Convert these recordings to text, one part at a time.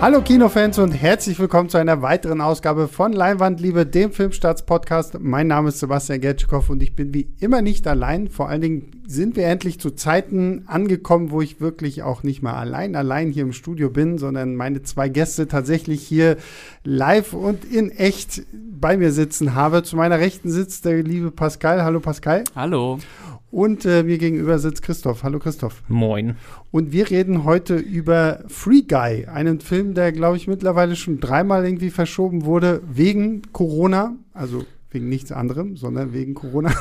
Hallo Kinofans und herzlich willkommen zu einer weiteren Ausgabe von Leinwandliebe, dem Filmstarts-Podcast. Mein Name ist Sebastian Gertschikow und ich bin wie immer nicht allein. Vor allen Dingen sind wir endlich zu Zeiten angekommen, wo ich wirklich auch nicht mal allein, allein hier im Studio bin, sondern meine zwei Gäste tatsächlich hier live und in echt bei mir sitzen habe. Zu meiner Rechten sitzt der liebe Pascal. Hallo Pascal. Hallo. Und äh, mir gegenüber sitzt Christoph. Hallo Christoph. Moin. Und wir reden heute über Free Guy, einen Film, der, glaube ich, mittlerweile schon dreimal irgendwie verschoben wurde wegen Corona. Also wegen nichts anderem, sondern wegen Corona.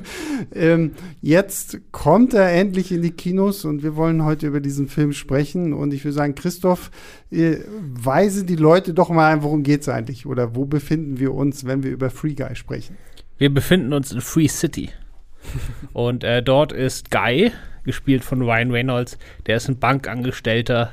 ähm, jetzt kommt er endlich in die Kinos und wir wollen heute über diesen Film sprechen. Und ich würde sagen, Christoph, äh, weise die Leute doch mal ein, worum geht es eigentlich? Oder wo befinden wir uns, wenn wir über Free Guy sprechen? Wir befinden uns in Free City. Und äh, dort ist Guy, gespielt von Ryan Reynolds, der ist ein Bankangestellter.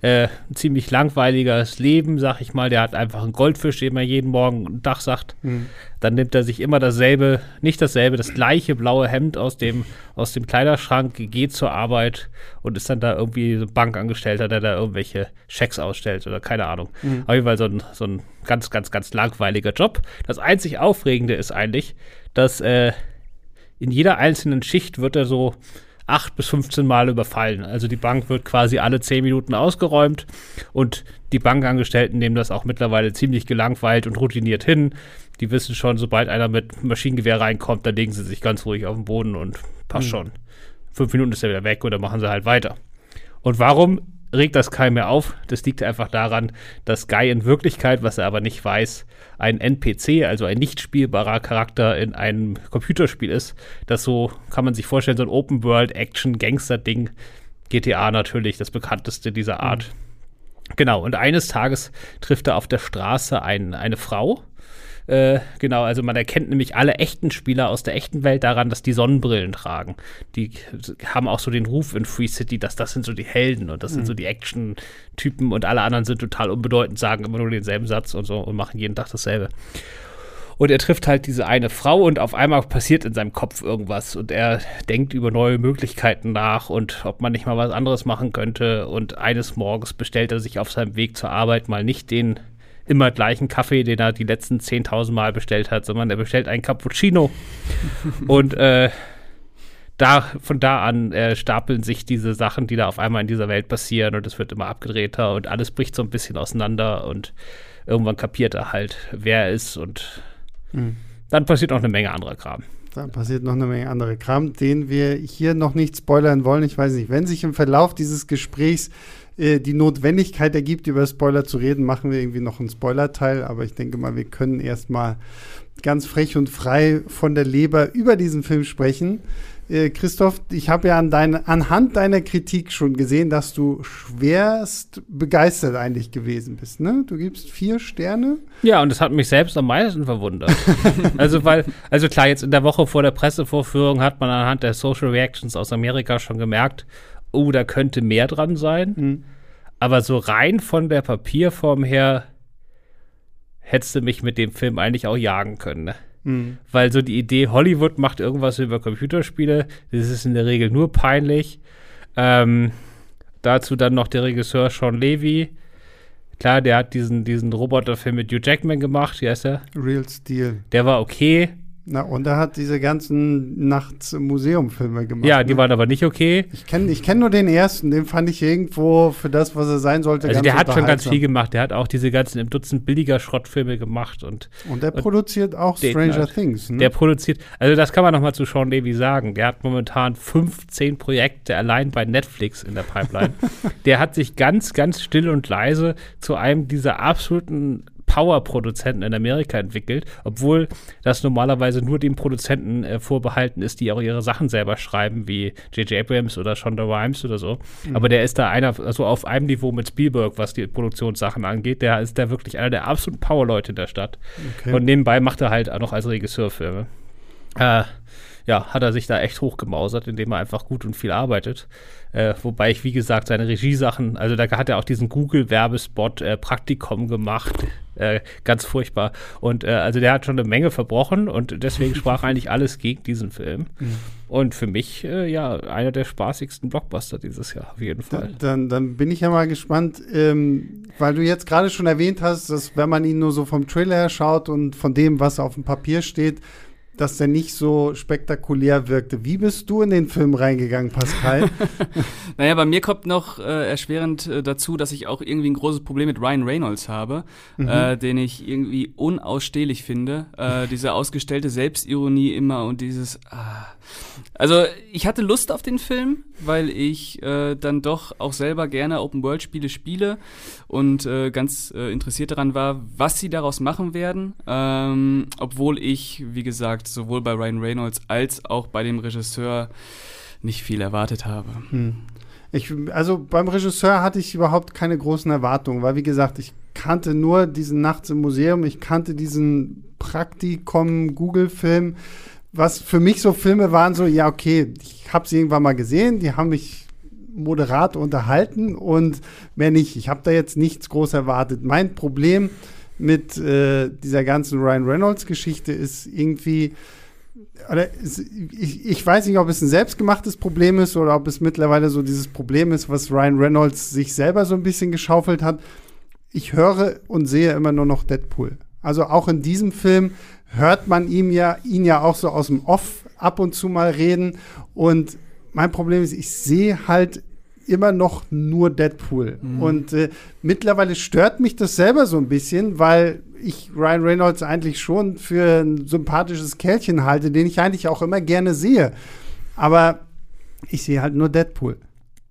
Äh, ein ziemlich langweiliges Leben, sag ich mal. Der hat einfach einen Goldfisch, den er jeden Morgen ein Dach sagt. Mhm. Dann nimmt er sich immer dasselbe, nicht dasselbe, das gleiche blaue Hemd aus dem, aus dem Kleiderschrank, geht zur Arbeit und ist dann da irgendwie so ein Bankangestellter, der da irgendwelche Schecks ausstellt oder keine Ahnung. Mhm. Auf jeden Fall so ein, so ein ganz, ganz, ganz langweiliger Job. Das einzig Aufregende ist eigentlich, dass äh, in jeder einzelnen Schicht wird er so acht bis 15 Mal überfallen. Also die Bank wird quasi alle zehn Minuten ausgeräumt und die Bankangestellten nehmen das auch mittlerweile ziemlich gelangweilt und routiniert hin. Die wissen schon, sobald einer mit Maschinengewehr reinkommt, dann legen sie sich ganz ruhig auf den Boden und passt mhm. schon. Fünf Minuten ist er wieder weg oder machen sie halt weiter. Und warum regt das keinen mehr auf. Das liegt einfach daran, dass Guy in Wirklichkeit, was er aber nicht weiß, ein NPC, also ein nicht spielbarer Charakter in einem Computerspiel ist. Das so, kann man sich vorstellen, so ein Open-World-Action-Gangster-Ding. GTA natürlich, das bekannteste dieser Art. Mhm. Genau, und eines Tages trifft er auf der Straße ein, eine Frau, äh, genau, also man erkennt nämlich alle echten Spieler aus der echten Welt daran, dass die Sonnenbrillen tragen. Die haben auch so den Ruf in Free City, dass das sind so die Helden und das mhm. sind so die Action-Typen und alle anderen sind total unbedeutend, sagen immer nur denselben Satz und so und machen jeden Tag dasselbe. Und er trifft halt diese eine Frau und auf einmal passiert in seinem Kopf irgendwas und er denkt über neue Möglichkeiten nach und ob man nicht mal was anderes machen könnte. Und eines Morgens bestellt er sich auf seinem Weg zur Arbeit mal nicht den immer gleichen Kaffee, den er die letzten 10.000 Mal bestellt hat, sondern er bestellt einen Cappuccino. und äh, da, von da an äh, stapeln sich diese Sachen, die da auf einmal in dieser Welt passieren und es wird immer abgedrehter und alles bricht so ein bisschen auseinander und irgendwann kapiert er halt, wer er ist und mhm. dann passiert noch eine Menge anderer Kram. Da passiert noch eine Menge anderer Kram, den wir hier noch nicht spoilern wollen. Ich weiß nicht, wenn sich im Verlauf dieses Gesprächs äh, die Notwendigkeit ergibt, über Spoiler zu reden, machen wir irgendwie noch einen Spoiler-Teil. Aber ich denke mal, wir können erstmal ganz frech und frei von der Leber über diesen Film sprechen. Äh, Christoph, ich habe ja an dein, anhand deiner Kritik schon gesehen, dass du schwerst begeistert eigentlich gewesen bist. Ne? Du gibst vier Sterne. Ja, und das hat mich selbst am meisten verwundert. also, weil, also klar, jetzt in der Woche vor der Pressevorführung hat man anhand der Social Reactions aus Amerika schon gemerkt, oh, da könnte mehr dran sein. Mhm. Aber so rein von der Papierform her hättest du mich mit dem Film eigentlich auch jagen können. Ne? Mhm. Weil so die Idee, Hollywood macht irgendwas über Computerspiele, das ist in der Regel nur peinlich. Ähm, dazu dann noch der Regisseur Sean Levy. Klar, der hat diesen, diesen Roboterfilm mit Hugh Jackman gemacht, wie heißt der? Real Steel. Der war okay. Na, und er hat diese ganzen Nachts-Museum-Filme gemacht. Ja, die ne? waren aber nicht okay. Ich kenne ich kenn nur den ersten, den fand ich irgendwo für das, was er sein sollte. Also der hat schon ganz viel gemacht. Der hat auch diese ganzen im Dutzend billiger Schrottfilme gemacht. Und, und der und produziert auch Stranger halt, Things. Ne? Der produziert, also das kann man noch mal zu Sean Levy sagen. Der hat momentan 15 Projekte allein bei Netflix in der Pipeline. der hat sich ganz, ganz still und leise zu einem dieser absoluten Power-Produzenten in Amerika entwickelt, obwohl das normalerweise nur den Produzenten äh, vorbehalten ist, die auch ihre Sachen selber schreiben, wie J.J. Abrams oder Shonda Rhimes oder so. Mhm. Aber der ist da einer, also auf einem Niveau mit Spielberg, was die Produktionssachen angeht. Der ist da wirklich einer der absoluten Power-Leute in der Stadt. Okay. Und nebenbei macht er halt auch noch als Regisseur Filme. Äh, ja, hat er sich da echt hochgemausert, indem er einfach gut und viel arbeitet. Äh, wobei ich, wie gesagt, seine Regiesachen, also da hat er auch diesen Google-Werbespot äh, Praktikum gemacht. Äh, ganz furchtbar. Und äh, also der hat schon eine Menge verbrochen und deswegen sprach eigentlich alles gegen diesen Film. Mhm. Und für mich, äh, ja, einer der spaßigsten Blockbuster dieses Jahr, auf jeden Fall. Dann, dann bin ich ja mal gespannt, ähm, weil du jetzt gerade schon erwähnt hast, dass wenn man ihn nur so vom Trailer her schaut und von dem, was auf dem Papier steht, dass der nicht so spektakulär wirkte. Wie bist du in den Film reingegangen, Pascal? naja, bei mir kommt noch äh, erschwerend äh, dazu, dass ich auch irgendwie ein großes Problem mit Ryan Reynolds habe, mhm. äh, den ich irgendwie unausstehlich finde. Äh, diese ausgestellte Selbstironie immer und dieses. Ah. Also ich hatte Lust auf den Film, weil ich äh, dann doch auch selber gerne Open-World-Spiele spiele und äh, ganz äh, interessiert daran war, was sie daraus machen werden. Ähm, obwohl ich, wie gesagt, sowohl bei Ryan Reynolds als auch bei dem Regisseur nicht viel erwartet habe. Hm. Ich, also beim Regisseur hatte ich überhaupt keine großen Erwartungen, weil wie gesagt, ich kannte nur diesen Nachts im Museum, ich kannte diesen Praktikum Google-Film was für mich so Filme waren, so, ja, okay, ich habe sie irgendwann mal gesehen, die haben mich moderat unterhalten und mehr nicht. Ich habe da jetzt nichts groß erwartet. Mein Problem mit äh, dieser ganzen Ryan Reynolds-Geschichte ist irgendwie, oder ist, ich, ich weiß nicht, ob es ein selbstgemachtes Problem ist oder ob es mittlerweile so dieses Problem ist, was Ryan Reynolds sich selber so ein bisschen geschaufelt hat. Ich höre und sehe immer nur noch Deadpool. Also auch in diesem Film hört man ihm ja, ihn ja auch so aus dem Off ab und zu mal reden. Und mein Problem ist, ich sehe halt immer noch nur Deadpool. Mhm. Und äh, mittlerweile stört mich das selber so ein bisschen, weil ich Ryan Reynolds eigentlich schon für ein sympathisches Kerlchen halte, den ich eigentlich auch immer gerne sehe. Aber ich sehe halt nur Deadpool.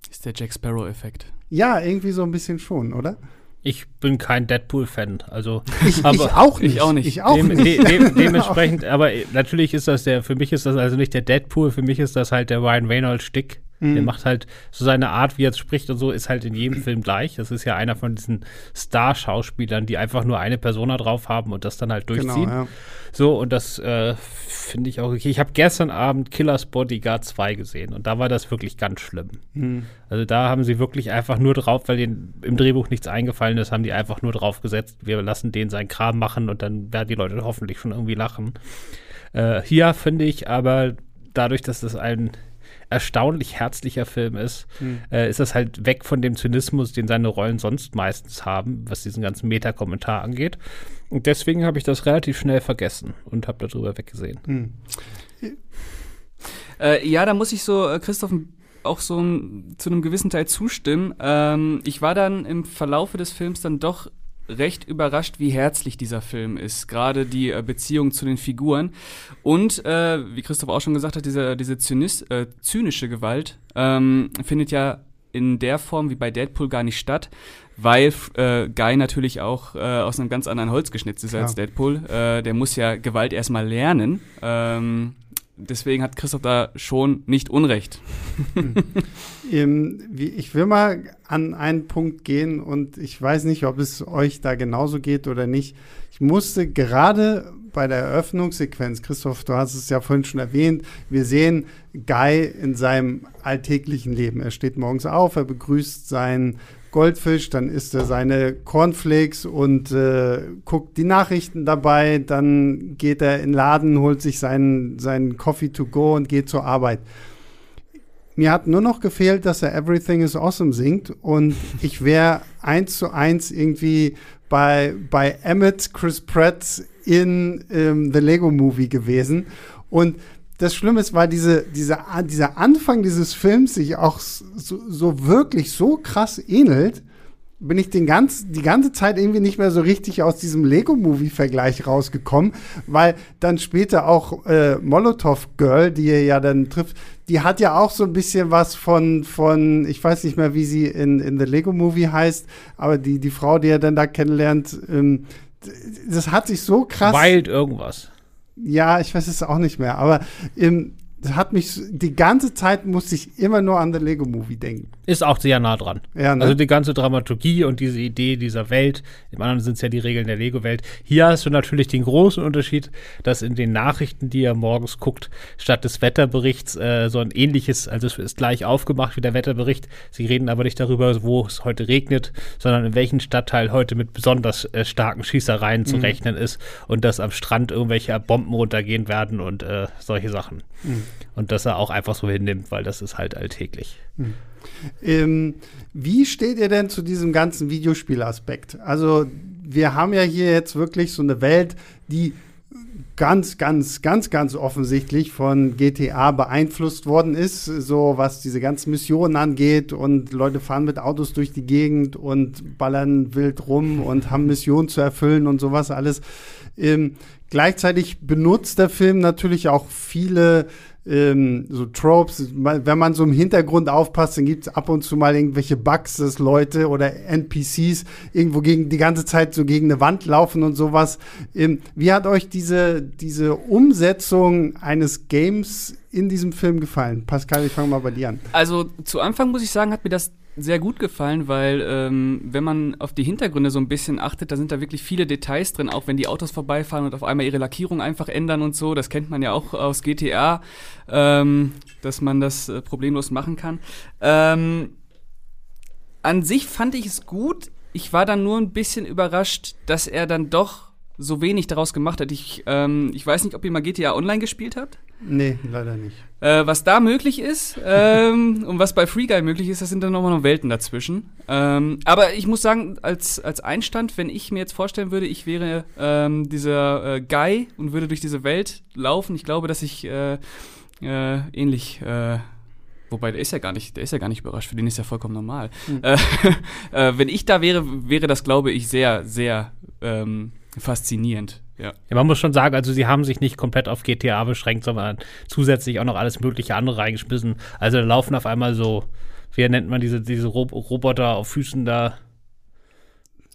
Ist der Jack Sparrow-Effekt. Ja, irgendwie so ein bisschen schon, oder? Ich bin kein Deadpool-Fan, also ich, aber ich auch nicht. Ich auch nicht. Ich auch dem, nicht. De, de, dementsprechend, aber natürlich ist das der, für mich ist das also nicht der Deadpool, für mich ist das halt der Ryan Reynolds-Stick. Mhm. Der macht halt so seine Art, wie er spricht und so, ist halt in jedem Film gleich. Das ist ja einer von diesen Star-Schauspielern, die einfach nur eine Persona drauf haben und das dann halt genau, durchziehen. Genau, ja. So, und das äh, finde ich auch okay. Ich habe gestern Abend Killers Bodyguard 2 gesehen und da war das wirklich ganz schlimm. Mhm. Also da haben sie wirklich einfach nur drauf, weil denen im Drehbuch nichts eingefallen ist, haben die einfach nur drauf gesetzt, wir lassen den seinen Kram machen und dann werden die Leute hoffentlich schon irgendwie lachen. Äh, hier finde ich aber dadurch, dass das ein erstaunlich herzlicher Film ist, mhm. äh, ist das halt weg von dem Zynismus, den seine Rollen sonst meistens haben, was diesen ganzen Meta-Kommentar angeht. Und deswegen habe ich das relativ schnell vergessen und habe darüber weggesehen. Mhm. Äh, ja, da muss ich so äh, Christoph auch so ein, zu einem gewissen Teil zustimmen. Ähm, ich war dann im Verlaufe des Films dann doch recht überrascht, wie herzlich dieser Film ist. Gerade die äh, Beziehung zu den Figuren. Und, äh, wie Christoph auch schon gesagt hat, diese, diese Zynis, äh, zynische Gewalt ähm, findet ja in der Form wie bei Deadpool gar nicht statt, weil äh, Guy natürlich auch äh, aus einem ganz anderen Holz geschnitzt ist Klar. als Deadpool. Äh, der muss ja Gewalt erstmal lernen. Ähm, deswegen hat Christoph da schon nicht Unrecht. ähm, ich will mal an einen Punkt gehen und ich weiß nicht, ob es euch da genauso geht oder nicht. Ich musste gerade bei der Eröffnungssequenz, Christoph, du hast es ja vorhin schon erwähnt, wir sehen Guy in seinem alltäglichen Leben. Er steht morgens auf, er begrüßt seinen Goldfisch, dann isst er seine Cornflakes und äh, guckt die Nachrichten dabei, dann geht er in den Laden, holt sich seinen, seinen Coffee to go und geht zur Arbeit. Mir hat nur noch gefehlt, dass er Everything is Awesome singt und ich wäre eins zu eins irgendwie bei, bei Emmett Chris Pratt in ähm, The Lego Movie gewesen. Und das Schlimme ist, weil diese, diese, dieser Anfang dieses Films sich auch so, so wirklich so krass ähnelt, bin ich den ganz, die ganze Zeit irgendwie nicht mehr so richtig aus diesem Lego-Movie-Vergleich rausgekommen, weil dann später auch äh, Molotov Girl, die ihr ja dann trifft, die hat ja auch so ein bisschen was von, von ich weiß nicht mehr, wie sie in, in The Lego-Movie heißt, aber die, die Frau, die er dann da kennenlernt, ähm, das hat sich so krass. Wild irgendwas. Ja, ich weiß es auch nicht mehr, aber ähm, Das hat mich die ganze Zeit musste ich immer nur an der Lego Movie denken. Ist auch sehr nah dran. Ja, ne? Also die ganze Dramaturgie und diese Idee dieser Welt, im anderen sind es ja die Regeln der Lego-Welt. Hier hast du natürlich den großen Unterschied, dass in den Nachrichten, die ihr morgens guckt, statt des Wetterberichts äh, so ein ähnliches, also es ist gleich aufgemacht wie der Wetterbericht. Sie reden aber nicht darüber, wo es heute regnet, sondern in welchem Stadtteil heute mit besonders äh, starken Schießereien zu Mhm. rechnen ist und dass am Strand irgendwelche Bomben runtergehen werden und äh, solche Sachen. Mhm. Und dass er auch einfach so hinnimmt, weil das ist halt alltäglich. Ähm, wie steht ihr denn zu diesem ganzen Videospielaspekt? Also, wir haben ja hier jetzt wirklich so eine Welt, die ganz, ganz, ganz, ganz offensichtlich von GTA beeinflusst worden ist, so was diese ganzen Missionen angeht und Leute fahren mit Autos durch die Gegend und ballern wild rum und haben Missionen zu erfüllen und sowas alles. Ähm, gleichzeitig benutzt der Film natürlich auch viele ähm, so Tropes. Wenn man so im Hintergrund aufpasst, dann gibt es ab und zu mal irgendwelche Bugs, dass Leute oder NPCs irgendwo gegen die ganze Zeit so gegen eine Wand laufen und sowas. Ähm, wie hat euch diese, diese Umsetzung eines Games in diesem Film gefallen? Pascal, ich fange mal bei dir an. Also zu Anfang muss ich sagen, hat mir das sehr gut gefallen, weil ähm, wenn man auf die Hintergründe so ein bisschen achtet, da sind da wirklich viele Details drin, auch wenn die Autos vorbeifahren und auf einmal ihre Lackierung einfach ändern und so. Das kennt man ja auch aus GTA, ähm, dass man das äh, problemlos machen kann. Ähm, an sich fand ich es gut. Ich war dann nur ein bisschen überrascht, dass er dann doch so wenig daraus gemacht hat. Ich, ähm, ich weiß nicht, ob ihr mal GTA Online gespielt habt. Nee, leider nicht. Äh, was da möglich ist ähm, und was bei Free Guy möglich ist, das sind dann nochmal noch Welten dazwischen. Ähm, aber ich muss sagen, als, als Einstand, wenn ich mir jetzt vorstellen würde, ich wäre ähm, dieser äh, Guy und würde durch diese Welt laufen, ich glaube, dass ich äh, äh, ähnlich äh, Wobei, der ist ja gar nicht, der ist ja gar nicht überrascht, für den ist ja vollkommen normal. Mhm. Wenn ich da wäre, wäre das, glaube ich, sehr, sehr ähm, faszinierend. Ja. Ja, man muss schon sagen, also sie haben sich nicht komplett auf GTA beschränkt, sondern zusätzlich auch noch alles mögliche andere reingeschmissen. Also da laufen auf einmal so, wie nennt man diese, diese Rob Roboter auf Füßen da?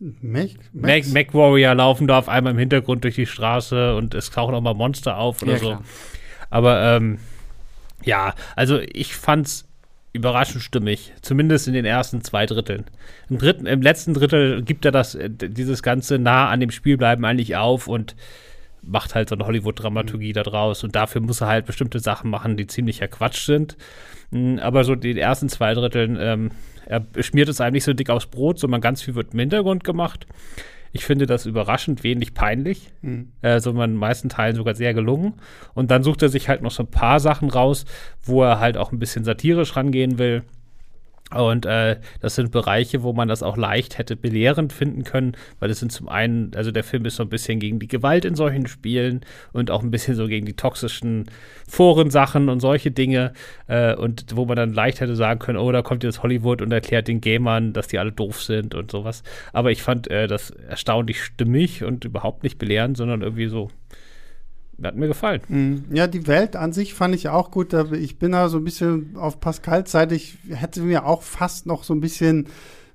Mac, Mac, Mac Warrior laufen da auf einmal im Hintergrund durch die Straße und es tauchen auch mal Monster auf oder Ja, so. klar. Aber ähm, ja, also ich fand's überraschend stimmig, zumindest in den ersten zwei Dritteln. Im dritten, im letzten Drittel gibt er das, äh, dieses ganze nah an dem Spiel bleiben eigentlich auf und macht halt so eine Hollywood-Dramaturgie da draus und dafür muss er halt bestimmte Sachen machen, die ziemlicher Quatsch sind. Mm, Aber so die ersten zwei Dritteln, ähm, er schmiert es eigentlich so dick aufs Brot, sondern ganz viel wird im Hintergrund gemacht. Ich finde das überraschend wenig peinlich, Mhm. sondern in den meisten Teilen sogar sehr gelungen. Und dann sucht er sich halt noch so ein paar Sachen raus, wo er halt auch ein bisschen satirisch rangehen will. Und äh, das sind Bereiche, wo man das auch leicht hätte belehrend finden können, weil es sind zum einen, also der Film ist so ein bisschen gegen die Gewalt in solchen Spielen und auch ein bisschen so gegen die toxischen Forensachen und solche Dinge. Äh, und wo man dann leicht hätte sagen können, oh, da kommt jetzt Hollywood und erklärt den Gamern, dass die alle doof sind und sowas. Aber ich fand äh, das erstaunlich stimmig und überhaupt nicht belehrend, sondern irgendwie so, hat mir gefallen. Mhm. Ja, die Welt an sich fand ich auch gut. Ich bin da so ein bisschen auf Pascals Seite. Ich hätte mir auch fast noch so ein bisschen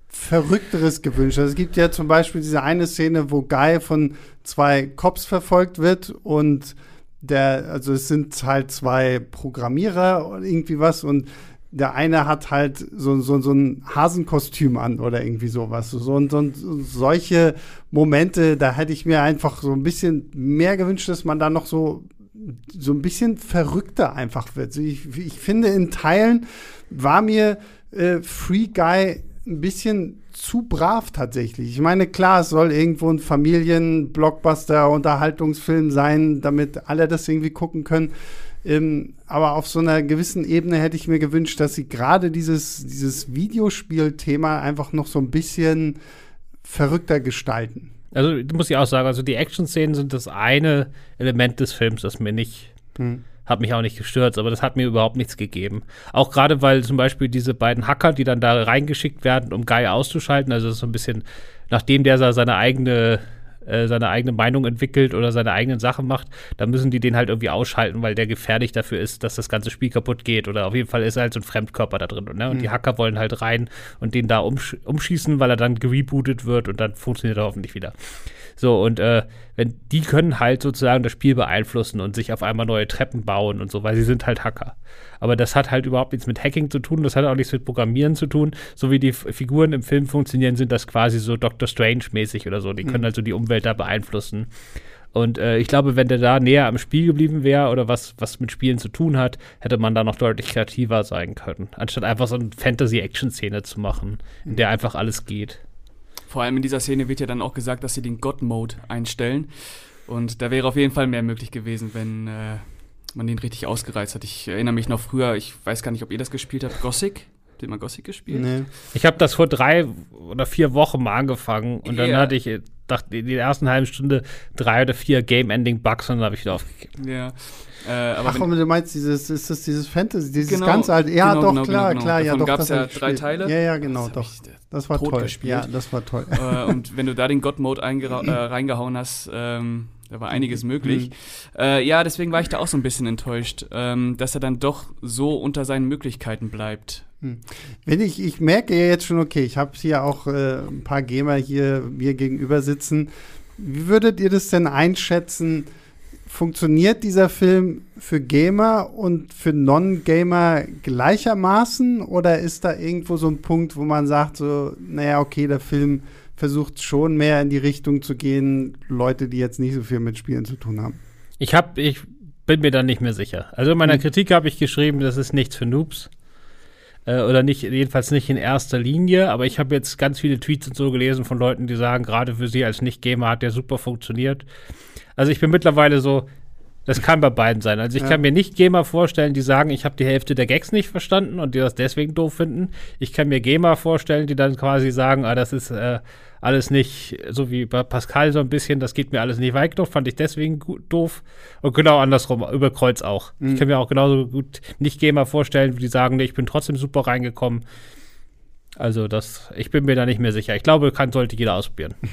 Verrückteres gewünscht. Also es gibt ja zum Beispiel diese eine Szene, wo Guy von zwei Cops verfolgt wird und der, also es sind halt zwei Programmierer oder irgendwie was und der eine hat halt so, so, so ein Hasenkostüm an oder irgendwie sowas. So, so, so, solche Momente, da hätte ich mir einfach so ein bisschen mehr gewünscht, dass man da noch so, so ein bisschen verrückter einfach wird. Ich, ich finde, in Teilen war mir äh, Free Guy ein bisschen zu brav tatsächlich. Ich meine, klar, es soll irgendwo ein Familien-Blockbuster-Unterhaltungsfilm sein, damit alle das irgendwie gucken können. Ähm, aber auf so einer gewissen Ebene hätte ich mir gewünscht, dass sie gerade dieses, dieses Videospiel-Thema einfach noch so ein bisschen verrückter gestalten. Also muss ich auch sagen, also die Action-Szenen sind das eine Element des Films, das mir nicht, Hm. hat mich auch nicht gestört, aber das hat mir überhaupt nichts gegeben. Auch gerade, weil zum Beispiel diese beiden Hacker, die dann da reingeschickt werden, um Guy auszuschalten, also so ein bisschen, nachdem der seine eigene äh, seine eigene Meinung entwickelt oder seine eigenen Sachen macht, dann müssen die den halt irgendwie ausschalten, weil der gefährlich dafür ist, dass das ganze Spiel kaputt geht. Oder auf jeden Fall ist halt so ein Fremdkörper da drin. Ne? Und mhm. die Hacker wollen halt rein und den da umsch umschießen, weil er dann gerebootet wird und dann funktioniert er hoffentlich wieder. So, und äh, wenn die können halt sozusagen das Spiel beeinflussen und sich auf einmal neue Treppen bauen und so, weil sie sind halt Hacker. Aber das hat halt überhaupt nichts mit Hacking zu tun, das hat auch nichts mit Programmieren zu tun. So wie die Figuren im Film funktionieren, sind das quasi so Doctor Strange-mäßig oder so. Die können mhm. also die Umwelt da beeinflussen. Und äh, ich glaube, wenn der da näher am Spiel geblieben wäre oder was, was mit Spielen zu tun hat, hätte man da noch deutlich kreativer sein können. Anstatt einfach so eine Fantasy-Action-Szene zu machen, in der einfach alles geht. Vor allem in dieser Szene wird ja dann auch gesagt, dass sie den God-Mode einstellen. Und da wäre auf jeden Fall mehr möglich gewesen, wenn äh, man den richtig ausgereizt hat. Ich erinnere mich noch früher, ich weiß gar nicht, ob ihr das gespielt habt, Gothic. Habt ihr mal Gothic gespielt? Nee. Ich habe das vor drei oder vier Wochen mal angefangen und dann ja. hatte ich dachte in der ersten halben Stunde drei oder vier Game-Ending-Bugs und dann habe ich wieder aufgegeben. Ja. Äh, Ach, und du meinst dieses, ist das dieses Fantasy, dieses genau, ganz alte, ja, genau, doch, genau, klar, genau, klar, Davon ja, doch. gab es ja drei Teile. Ja, ja, genau, das doch. Das war toll. Gespielt. Ja, das war toll. Äh, und wenn du da den God-Mode äh, reingehauen hast, ähm, da war einiges möglich. Mhm. Äh, ja, deswegen war ich da auch so ein bisschen enttäuscht, ähm, dass er dann doch so unter seinen Möglichkeiten bleibt. Mhm. Wenn ich, ich merke ja jetzt schon, okay, ich habe hier auch äh, ein paar Gamer hier mir gegenüber sitzen. Wie würdet ihr das denn einschätzen? funktioniert dieser Film für Gamer und für Non-Gamer gleichermaßen? Oder ist da irgendwo so ein Punkt, wo man sagt, so, naja, okay, der Film versucht schon mehr in die Richtung zu gehen, Leute, die jetzt nicht so viel mit Spielen zu tun haben? Ich habe, ich bin mir da nicht mehr sicher. Also in meiner hm. Kritik habe ich geschrieben, das ist nichts für Noobs. Äh, oder nicht, jedenfalls nicht in erster Linie, aber ich habe jetzt ganz viele Tweets und so gelesen von Leuten, die sagen, gerade für sie als Nicht-Gamer hat der super funktioniert. Also ich bin mittlerweile so, das kann bei beiden sein. Also ich ja. kann mir nicht Gamer vorstellen, die sagen, ich habe die Hälfte der Gags nicht verstanden und die das deswegen doof finden. Ich kann mir Gamer vorstellen, die dann quasi sagen, ah, das ist äh, alles nicht, so wie bei Pascal so ein bisschen, das geht mir alles nicht weit genug, fand ich deswegen gut, doof. Und genau andersrum, über Kreuz auch. Mhm. Ich kann mir auch genauso gut nicht Gamer vorstellen, die sagen, nee, ich bin trotzdem super reingekommen. Also das, ich bin mir da nicht mehr sicher. Ich glaube, kann, sollte jeder ausprobieren.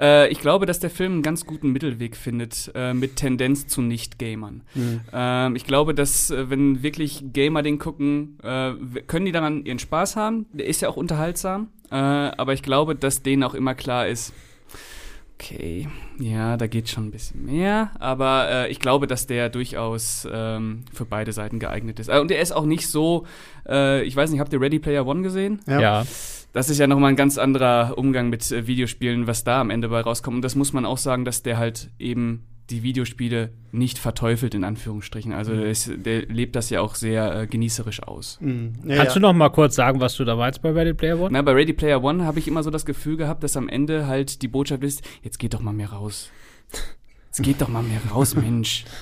Äh, ich glaube, dass der Film einen ganz guten Mittelweg findet äh, mit Tendenz zu Nicht-Gamern. Mhm. Ähm, ich glaube, dass äh, wenn wirklich Gamer den gucken, äh, können die daran ihren Spaß haben. Der ist ja auch unterhaltsam. Äh, aber ich glaube, dass denen auch immer klar ist, okay, ja, da geht schon ein bisschen mehr, aber äh, ich glaube, dass der durchaus ähm, für beide Seiten geeignet ist. und er ist auch nicht so, äh, ich weiß nicht, habt ihr Ready Player One gesehen? Ja. ja das ist ja nochmal ein ganz anderer Umgang mit äh, Videospielen, was da am Ende bei rauskommt. Und das muss man auch sagen, dass der halt eben die Videospiele nicht verteufelt, in Anführungsstrichen. Also der, ist, der lebt das ja auch sehr äh, genießerisch aus. Mhm. Ja, Kannst ja. du noch mal kurz sagen, was du da meinst bei Ready Player One? Na, bei Ready Player One habe ich immer so das Gefühl gehabt, dass am Ende halt die Botschaft ist, jetzt geht doch mal mehr raus. Jetzt geht doch mal mehr raus, Mensch.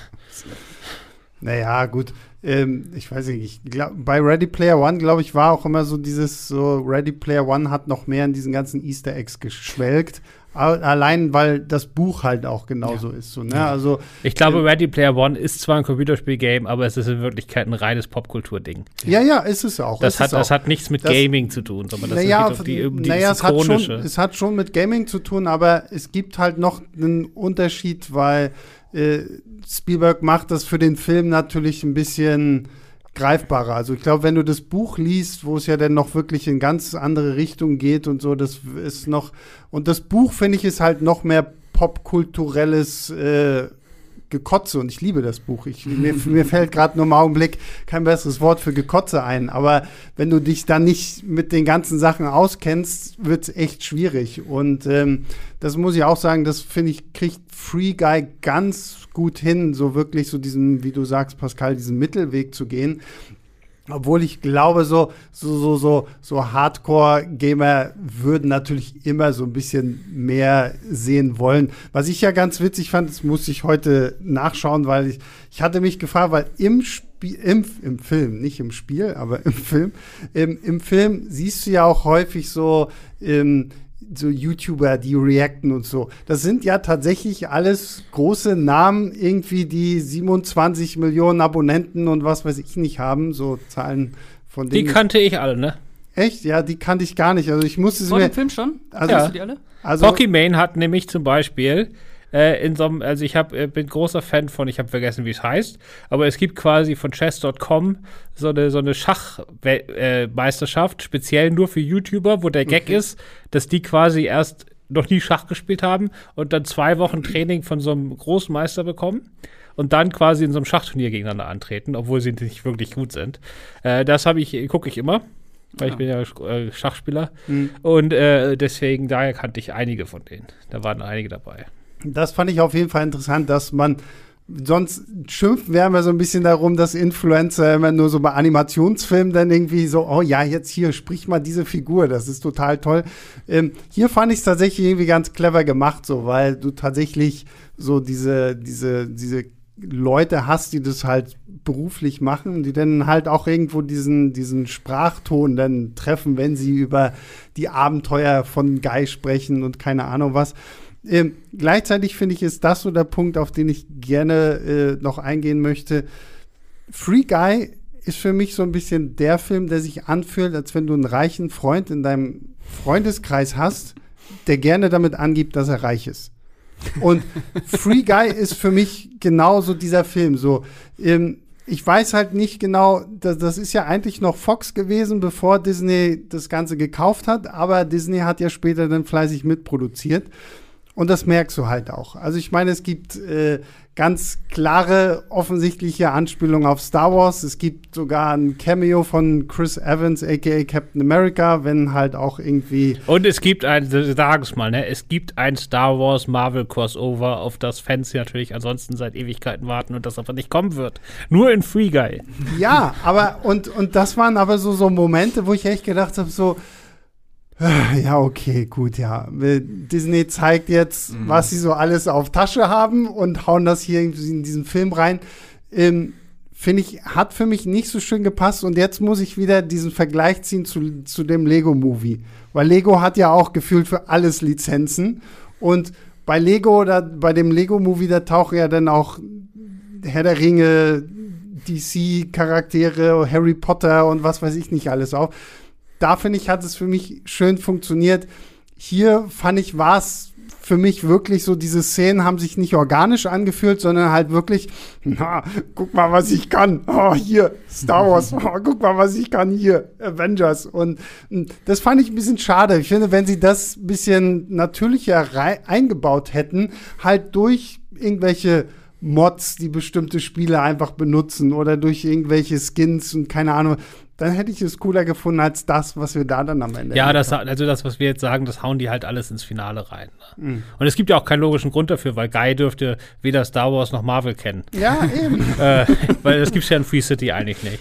Naja, gut ähm, ich weiß nicht, ich glaub, bei Ready Player One, glaube ich, war auch immer so dieses, so Ready Player One hat noch mehr in diesen ganzen Easter Eggs geschwelgt. Allein, weil das Buch halt auch genauso ja. ist. So, ne? ja. also, ich glaube, äh, Ready Player One ist zwar ein Computerspiel-Game, aber es ist in Wirklichkeit ein reines Popkultur-Ding. Ja, ja, ist es auch. Das, hat, auch. das hat nichts mit das, Gaming zu tun, sondern das naja, ist die, die naja, es hat, schon, es hat schon mit Gaming zu tun, aber es gibt halt noch einen Unterschied, weil äh, Spielberg macht das für den Film natürlich ein bisschen greifbarer. Also ich glaube, wenn du das Buch liest, wo es ja dann noch wirklich in ganz andere Richtungen geht und so, das ist noch und das Buch finde ich ist halt noch mehr popkulturelles äh, Gekotze und ich liebe das Buch. Ich, mir, mir fällt gerade nur im Augenblick kein besseres Wort für Gekotze ein. Aber wenn du dich dann nicht mit den ganzen Sachen auskennst, wird es echt schwierig. Und ähm, das muss ich auch sagen, das finde ich, kriegt Free Guy ganz gut hin, so wirklich so diesen, wie du sagst, Pascal, diesen Mittelweg zu gehen. Obwohl ich glaube, so, so, so, so, so Hardcore-Gamer würden natürlich immer so ein bisschen mehr sehen wollen. Was ich ja ganz witzig fand, das muss ich heute nachschauen, weil ich, ich hatte mich gefragt, weil im Spiel, im, im Film, nicht im Spiel, aber im Film, im, im Film siehst du ja auch häufig so, ähm, so YouTuber, die reacten und so. Das sind ja tatsächlich alles große Namen, irgendwie, die 27 Millionen Abonnenten und was weiß ich nicht haben, so Zahlen von denen. Die kannte ich alle, ne? Echt? Ja, die kannte ich gar nicht. Also ich musste es Vor mir. dem Film schon? Also, Ja. Du die alle? also Pokimane hat nämlich zum Beispiel äh, in so einem, also ich hab, äh, bin großer Fan von, ich habe vergessen, wie es heißt, aber es gibt quasi von chess.com so eine, so eine Schachmeisterschaft, äh, speziell nur für YouTuber, wo der Gag ist, dass die quasi erst noch nie Schach gespielt haben und dann zwei Wochen Training von so einem Großmeister bekommen und dann quasi in so einem Schachturnier gegeneinander antreten, obwohl sie nicht wirklich gut sind. Äh, das habe ich, gucke ich immer. Weil ich bin ja äh, Schachspieler. Mhm. Und äh, deswegen, daher kannte ich einige von denen. Da waren einige dabei. Das fand ich auf jeden Fall interessant, dass man sonst schimpfen wir immer so ein bisschen darum, dass Influencer immer nur so bei Animationsfilmen dann irgendwie so, oh ja, jetzt hier, sprich mal diese Figur, das ist total toll. Ähm, hier fand ich es tatsächlich irgendwie ganz clever gemacht, so, weil du tatsächlich so diese, diese, diese Leute hast, die das halt beruflich machen, die dann halt auch irgendwo diesen, diesen Sprachton dann treffen, wenn sie über die Abenteuer von Guy sprechen und keine Ahnung was. Ähm, gleichzeitig finde ich, ist das so der Punkt, auf den ich gerne äh, noch eingehen möchte. Free Guy ist für mich so ein bisschen der Film, der sich anfühlt, als wenn du einen reichen Freund in deinem Freundeskreis hast, der gerne damit angibt, dass er reich ist. Und Free Guy ist für mich genauso dieser Film. So, ähm, ich weiß halt nicht genau, das, das ist ja eigentlich noch Fox gewesen, bevor Disney das Ganze gekauft hat, aber Disney hat ja später dann fleißig mitproduziert. Und das merkst du halt auch. Also ich meine, es gibt äh, ganz klare, offensichtliche Anspielungen auf Star Wars. Es gibt sogar ein Cameo von Chris Evans, aka Captain America, wenn halt auch irgendwie Und es gibt ein, sag es mal, ne, es gibt ein Star Wars Marvel Crossover, auf das Fans natürlich ansonsten seit Ewigkeiten warten und das aber nicht kommen wird. Nur in Free Guy. Ja, aber und, und das waren aber so, so Momente, wo ich echt gedacht habe, so, ja, okay, gut, ja. Disney zeigt jetzt, was sie so alles auf Tasche haben und hauen das hier in diesen Film rein. Ähm, Finde ich, hat für mich nicht so schön gepasst und jetzt muss ich wieder diesen Vergleich ziehen zu, zu dem Lego-Movie. Weil Lego hat ja auch gefühlt für alles Lizenzen und bei Lego oder bei dem Lego-Movie, da tauchen ja dann auch Herr der Ringe, DC-Charaktere, Harry Potter und was weiß ich nicht alles auf. Da finde ich, hat es für mich schön funktioniert. Hier fand ich, war es für mich wirklich so, diese Szenen haben sich nicht organisch angefühlt, sondern halt wirklich, na, guck mal, was ich kann. Oh, hier, Star Wars. Oh, guck mal, was ich kann. Hier, Avengers. Und mh, das fand ich ein bisschen schade. Ich finde, wenn sie das ein bisschen natürlicher eingebaut hätten, halt durch irgendwelche Mods, die bestimmte Spiele einfach benutzen oder durch irgendwelche Skins und keine Ahnung, dann hätte ich es cooler gefunden als das, was wir da dann am Ende Ja, das, also das, was wir jetzt sagen, das hauen die halt alles ins Finale rein. Ne? Mhm. Und es gibt ja auch keinen logischen Grund dafür, weil Guy dürfte weder Star Wars noch Marvel kennen. Ja, eben. äh, weil das gibt's ja in Free City eigentlich nicht.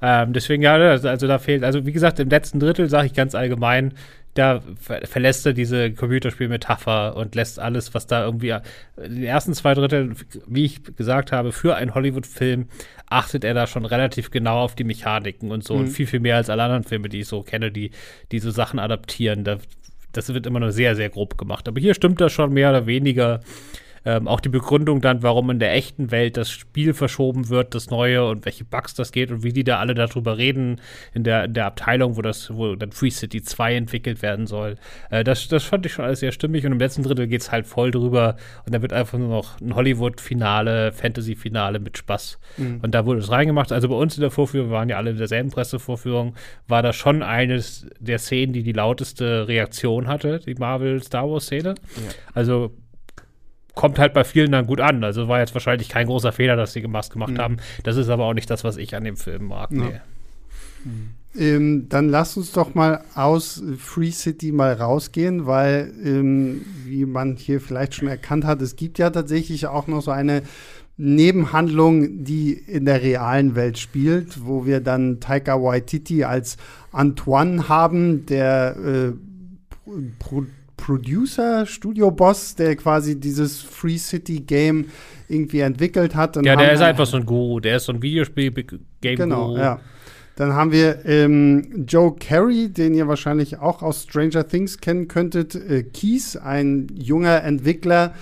Ähm, deswegen, ja, also da fehlt, also wie gesagt, im letzten Drittel sage ich ganz allgemein, da ver verlässt er diese Computerspielmetapher und lässt alles, was da irgendwie, in den ersten zwei Dritteln, wie ich gesagt habe, für einen Hollywood-Film achtet er da schon relativ genau auf die Mechaniken und so und viel, viel mehr als alle anderen Filme, die ich so kenne, die diese Sachen adaptieren. Da, das wird immer nur sehr, sehr grob gemacht. Aber hier stimmt das schon mehr oder weniger. Ähm, auch die Begründung dann, warum in der echten Welt das Spiel verschoben wird, das neue und welche Bugs das geht und wie die da alle darüber reden in der, in der Abteilung, wo das, wo dann Free City 2 entwickelt werden soll. Äh, das, das fand ich schon alles sehr stimmig und im letzten Drittel geht's halt voll drüber und da wird einfach nur noch ein Hollywood-Finale, Fantasy-Finale mit Spaß. Und da wurde es reingemacht. Also bei uns in der Vorführung, wir waren ja alle in derselben Pressevorführung, war das schon eines der Szenen, die die lauteste Reaktion hatte, die Marvel-Star Wars-Szene. Also kommt halt bei vielen dann gut an. Also war jetzt wahrscheinlich kein großer Fehler, dass sie gemacht, gemacht haben. Das ist aber auch nicht das, was ich an dem Film mag. Ja. Nee. Ähm, dann lass uns doch mal aus Free City mal rausgehen, weil, ähm, wie man hier vielleicht schon erkannt hat, es gibt ja tatsächlich auch noch so eine Nebenhandlung, die in der realen Welt spielt, wo wir dann Taika Waititi als Antoine haben, der äh, Pro Producer, Studio-Boss, der quasi dieses Free City Game irgendwie entwickelt hat. Dann Ja, der ist einfach so ein Guru. Der ist so ein Videospiel-Game-Guru. Genau, ja. Dann haben wir ähm, Joe Carey, den ihr wahrscheinlich auch aus Stranger Things kennen könntet. Äh, Keys, ein junger Entwickler,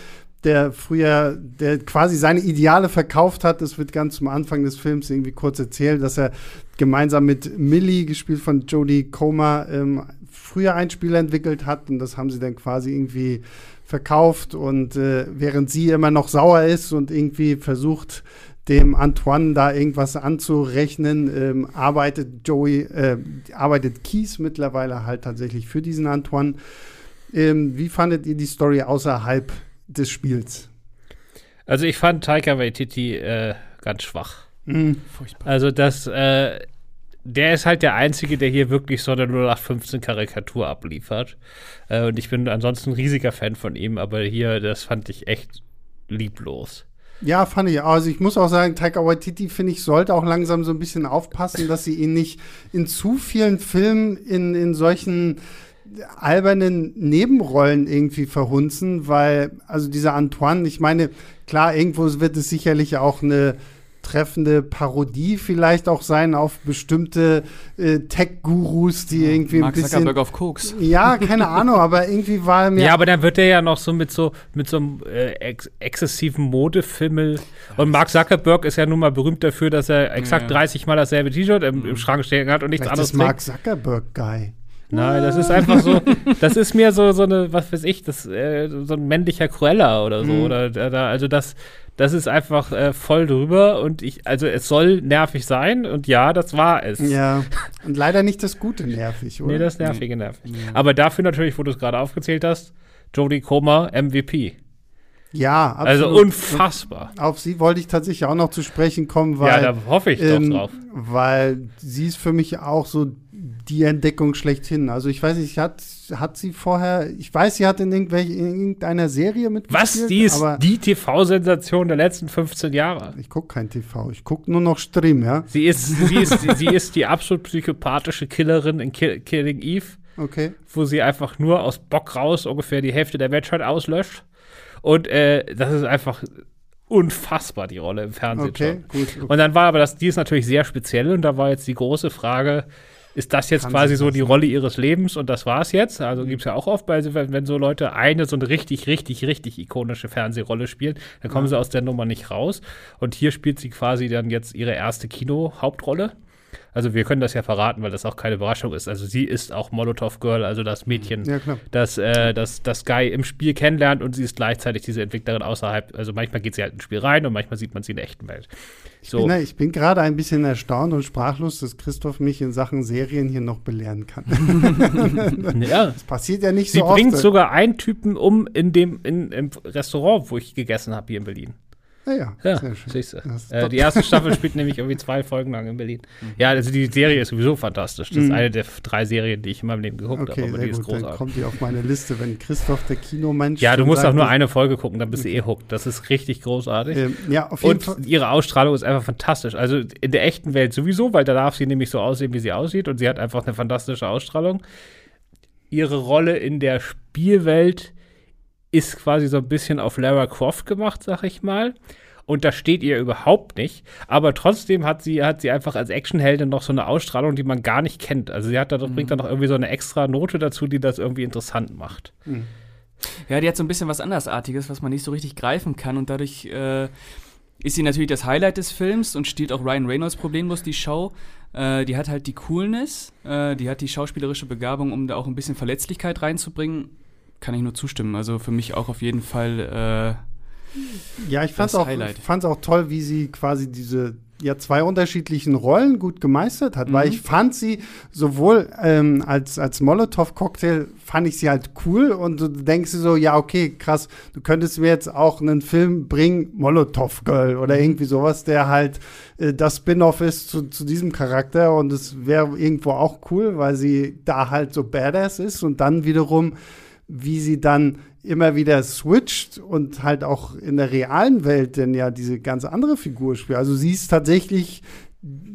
der früher, der quasi seine Ideale verkauft hat. Das wird ganz zum Anfang des Films irgendwie kurz erzählt, dass er gemeinsam mit Millie, gespielt von Jodie Comer, ähm, früher ein Spiel entwickelt hat und das haben sie dann quasi irgendwie verkauft und äh, während sie immer noch sauer ist und irgendwie versucht, dem Antoine da irgendwas anzurechnen, ähm, arbeitet Joey, äh, arbeitet Keys mittlerweile halt tatsächlich für diesen Antoine. Ähm, wie fandet ihr die Story außerhalb des Spiels? Also ich fand Taika Waititi äh, ganz schwach. Mhm. Furchtbar. Also das, äh, der ist halt der Einzige, der hier wirklich so eine 0815-Karikatur abliefert. Äh, und ich bin ansonsten ein riesiger Fan von ihm, aber hier, das fand ich echt lieblos. Ja, fand ich. Also ich muss auch sagen, Taika Waititi, finde ich, sollte auch langsam so ein bisschen aufpassen, dass sie ihn nicht in zu vielen Filmen in, in solchen albernen Nebenrollen irgendwie verhunzen, weil, also dieser Antoine, ich meine, klar, irgendwo wird es sicherlich auch eine treffende Parodie vielleicht auch sein auf bestimmte äh, Tech-Gurus, die irgendwie Mark ein bisschen. Zuckerberg auf Koks. Ja, keine Ahnung, aber irgendwie war mir. Ja, aber dann wird er ja noch so mit so mit so einem äh, ex exzessiven Modefimmel. Und Mark Zuckerberg ist ja nun mal berühmt dafür, dass er exakt Ja. 30 Mal dasselbe T-Shirt im, im Schrank stehen hat und nichts vielleicht anderes ist Mark trägt. Zuckerberg-Guy. Nein, das ist einfach so, das ist mir so, so eine, was weiß ich, das, äh, so ein männlicher Cruella oder so. Mhm. Oder da, also das, das ist einfach äh, voll drüber und ich, also es soll nervig sein und ja, das war es. Ja, und leider nicht das Gute nervig, oder? Nee, das nervige nervig. Aber dafür natürlich, wo du es gerade aufgezählt hast, Jodie Comer, MVP. ja, Also absolut. unfassbar. Auf sie wollte ich tatsächlich auch noch zu sprechen kommen, weil, ja, da hoffe ich ähm, doch drauf. weil sie ist für mich auch so die Entdeckung schlechthin. Also ich weiß nicht, hat, hat sie vorher, ich weiß, sie hat in, irgendwelche, in irgendeiner Serie mitgespielt. Was? Die ist aber die TV-Sensation der letzten 15 Jahre. ich gucke kein TV, ich gucke nur noch Stream, ja? Sie ist, sie ist, sie ist die absolut psychopathische Killerin in Kill, Killing Eve, Okay. wo sie einfach nur aus Bock raus ungefähr die Hälfte der Menschheit auslöscht. Und äh, das ist einfach unfassbar, die Rolle im Fernsehen. Okay, schon. gut. okay. Und dann war aber das, die ist natürlich sehr speziell und da war jetzt die große Frage, ist das jetzt Kann quasi so die? Rolle ihres Lebens und das war's jetzt? Also gibt's ja auch oft, bei, so- wenn, wenn so Leute eine so eine richtig, richtig, richtig ikonische Fernsehrolle spielen, dann kommen Ja. sie aus der Nummer nicht raus. Und hier spielt sie quasi dann jetzt ihre erste Kino-Hauptrolle. Also wir können das ja verraten, weil das auch keine Überraschung ist. Also sie ist auch Molotov Girl, also das Mädchen, Ja, das, äh, das, das Guy im Spiel kennenlernt und sie ist gleichzeitig diese Entwicklerin außerhalb. Also manchmal geht sie halt ins Spiel rein und manchmal sieht man sie in der echten Welt. So. Ich bin, bin gerade ein bisschen erstaunt und sprachlos, dass Christoph mich in Sachen Serien hier noch belehren kann. ja. Das passiert ja nicht Sie so oft. bringt sogar einen Typen um in dem in, im Restaurant, wo ich gegessen habe hier in Berlin. Ja, ja, sehr schön. siehst du. Das ist Äh, die erste Staffel spielt nämlich irgendwie zwei Folgen lang in Berlin. Ja, also die Serie ist sowieso fantastisch. Das ist Mhm. eine der drei Serien, die ich in meinem Leben geguckt habe. Okay, Aber sehr die ist gut. Dann großartig. kommt die auf meine Liste, wenn Christoph der Kinomensch. Ja, du musst auch nur eine Folge gucken, dann bist du eh hooked. Das ist richtig großartig. Ähm, ja, auf jeden Und Fall. ihre Ausstrahlung ist einfach fantastisch. Also in der echten Welt sowieso, weil da darf sie nämlich so aussehen, wie sie aussieht. Und sie hat einfach eine fantastische Ausstrahlung. Ihre Rolle in der Spielwelt ist quasi so ein bisschen auf Lara Croft gemacht, sag ich mal. Und das steht ihr überhaupt nicht. Aber trotzdem hat sie, hat sie einfach als Actionheldin noch so eine Ausstrahlung, die man gar nicht kennt. Also sie hat da, bringt da noch irgendwie so eine extra Note dazu, die das irgendwie interessant macht. Ja, die hat so ein bisschen was Andersartiges, was man nicht so richtig greifen kann und dadurch äh, ist sie natürlich das Highlight des Films und stiehlt auch Ryan Reynolds problemlos die Show. Äh, die hat halt die Coolness, äh, die hat die schauspielerische Begabung, um da auch ein bisschen Verletzlichkeit reinzubringen. Kann ich nur zustimmen. Also für mich auch auf jeden Fall. Äh, Ja, ich fand's Das auch, fand's auch toll, wie sie quasi diese ja, zwei unterschiedlichen Rollen gut gemeistert hat, weil Mhm. ich fand sie sowohl ähm, als, als Molotow-Cocktail fand ich sie halt cool und du denkst dir so, ja, okay, krass, du könntest mir jetzt auch einen Film bringen, Molotow Girl oder Mhm. irgendwie sowas, der halt äh, das Spin-off ist zu, zu diesem Charakter und es wäre irgendwo auch cool, weil sie da halt so badass ist und dann wiederum wie sie dann immer wieder switcht und halt auch in der realen Welt denn ja diese ganz andere Figur spielt. Also sie ist tatsächlich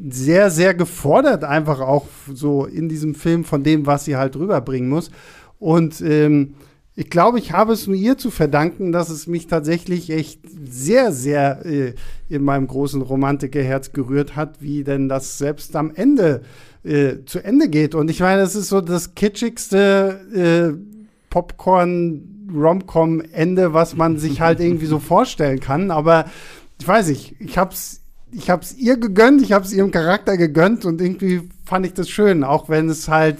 sehr, sehr gefordert, einfach auch so in diesem Film von dem, was sie halt rüberbringen muss. Und ähm, ich glaube, ich habe es nur ihr zu verdanken, dass es mich tatsächlich echt sehr, sehr äh, in meinem großen Romantikerherz gerührt hat, wie denn das selbst am Ende äh, zu Ende geht. Und ich meine, das ist so das kitschigste äh, Popcorn Rom-Com-Ende, was man sich halt irgendwie so vorstellen kann. Aber ich weiß nicht, ich hab's, ich hab's ihr gegönnt, ich hab's ihrem Charakter gegönnt und irgendwie fand ich das schön, auch wenn es halt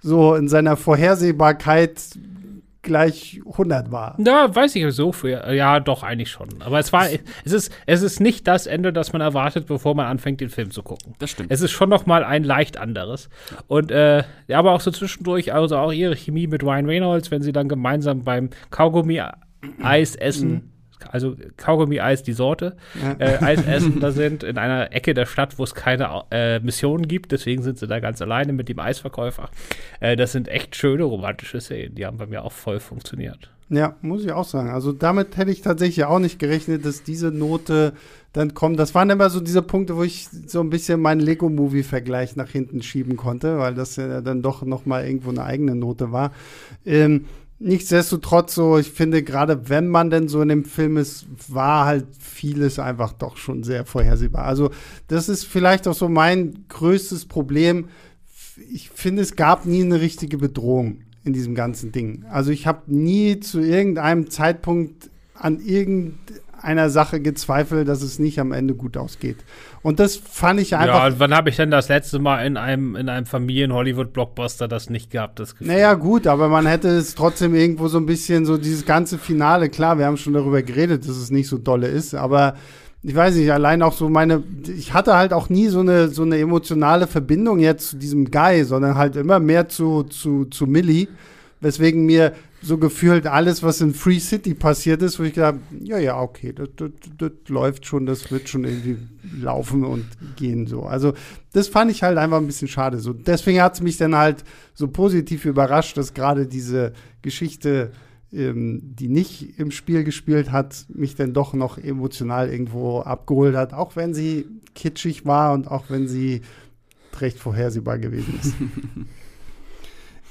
so in seiner Vorhersehbarkeit gleich 100 war. Ja, weiß ich so für. Ja, doch, eigentlich schon. Aber es war, es ist, es ist nicht das Ende, das man erwartet, bevor man anfängt, den Film zu gucken. Das stimmt. Es ist schon noch mal ein leicht anderes. Und, äh, ja, aber auch so zwischendurch, also auch ihre Chemie mit Ryan Reynolds, wenn sie dann gemeinsam beim Kaugummi-Eis essen. Also Kaugummi-Eis, die Sorte, äh, Eis essen da sind, in einer Ecke der Stadt, wo es keine äh, Missionen gibt. Deswegen sind sie da ganz alleine mit dem Eisverkäufer. Äh, das sind echt schöne romantische Szenen. Die haben bei mir auch voll funktioniert. Ja, muss ich auch sagen. Also damit hätte ich tatsächlich auch nicht gerechnet, dass diese Note dann kommt. Das waren immer so diese Punkte, wo ich so ein bisschen meinen Lego-Movie-Vergleich nach hinten schieben konnte, weil das ja dann doch noch mal irgendwo eine eigene Note war. Ähm, nichtsdestotrotz so, ich finde, gerade wenn man denn so in dem Film ist, war halt vieles einfach doch schon sehr vorhersehbar. Also das ist vielleicht auch so mein größtes Problem. Ich finde, es gab nie eine richtige Bedrohung in diesem ganzen Ding. Also ich habe nie zu irgendeinem Zeitpunkt an irgendeiner Sache gezweifelt, dass es nicht am Ende gut ausgeht. Und das fand ich einfach. Ja, wann habe ich denn das letzte Mal in einem, in einem Familien-Hollywood-Blockbuster das nicht gehabt, das Gefühl? Naja, gut, aber man hätte es trotzdem irgendwo so ein bisschen so dieses ganze Finale, klar, wir haben schon darüber geredet, dass es nicht so dolle ist, aber ich weiß nicht, allein auch so meine, ich hatte halt auch nie so eine, so eine emotionale Verbindung jetzt zu diesem Guy, sondern halt immer mehr zu, zu, zu Millie, weswegen mir so gefühlt alles, was in Free City passiert ist, wo ich gedacht habe, ja, ja, okay, das, das, das läuft schon, das wird schon irgendwie laufen und gehen so. Also das fand ich halt einfach ein bisschen schade. So, deswegen hat es mich dann halt so positiv überrascht, dass gerade diese Geschichte, ähm, die nicht im Spiel gespielt hat, mich dann doch noch emotional irgendwo abgeholt hat, auch wenn sie kitschig war und auch wenn sie recht vorhersehbar gewesen ist.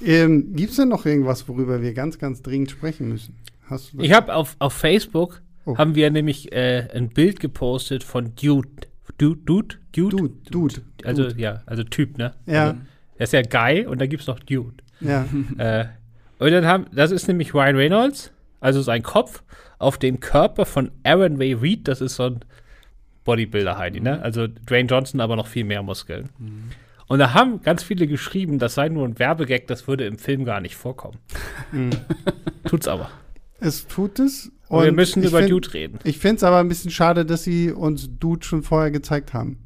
Ähm, Gibt es denn noch irgendwas, worüber wir ganz, ganz dringend sprechen müssen? Hast du? Ich habe auf, auf Facebook Oh. haben wir nämlich äh, ein Bild gepostet von Dude. Dude, Dude, Dude, Dude, Dude. Also Dude. ja, also Typ, ne? Ja. Also, er ist ja Guy und da gibt's noch Dude. Ja. äh, und dann haben, das ist nämlich Ryan Reynolds, also sein Kopf, auf dem Körper von Aaron Way Reed, das ist so ein Bodybuilder Heidi, ne? Also Dwayne Johnson, aber noch viel mehr Muskeln. Und da haben ganz viele geschrieben, das sei nur ein Werbegag, das würde im Film gar nicht vorkommen. Mhm. Tut's aber. Es tut es. Und wir müssen über find- Dude reden. Ich finde es aber ein bisschen schade, dass sie uns Dude schon vorher gezeigt haben.